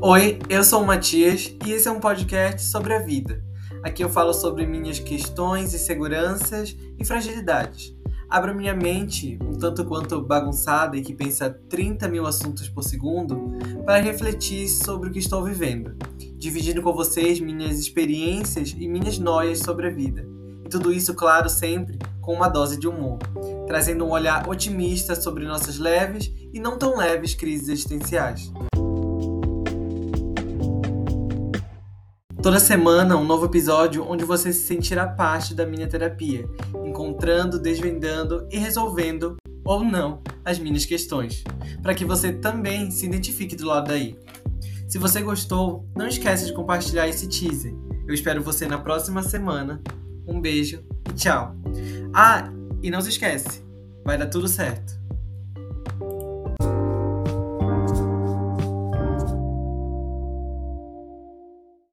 Oi, eu sou o Matias e esse é um podcast sobre a vida. Aqui eu falo sobre minhas questões, inseguranças e fragilidades. Abro minha mente, um tanto quanto bagunçada e que pensa 30 mil assuntos por segundo, para refletir sobre o que estou vivendo, dividindo com vocês minhas experiências e minhas noias sobre a vida. E tudo isso, claro, sempre com uma dose de humor, trazendo um olhar otimista sobre nossas leves e não tão leves crises existenciais. Toda semana, um novo episódio onde você se sentirá parte da minha terapia, encontrando, desvendando e resolvendo, ou não, as minhas questões, para que você também se identifique do lado daí. Se você gostou, não esqueça de compartilhar esse teaser. Eu espero você na próxima semana. Um beijo e tchau! Ah, e não se esquece, vai dar tudo certo.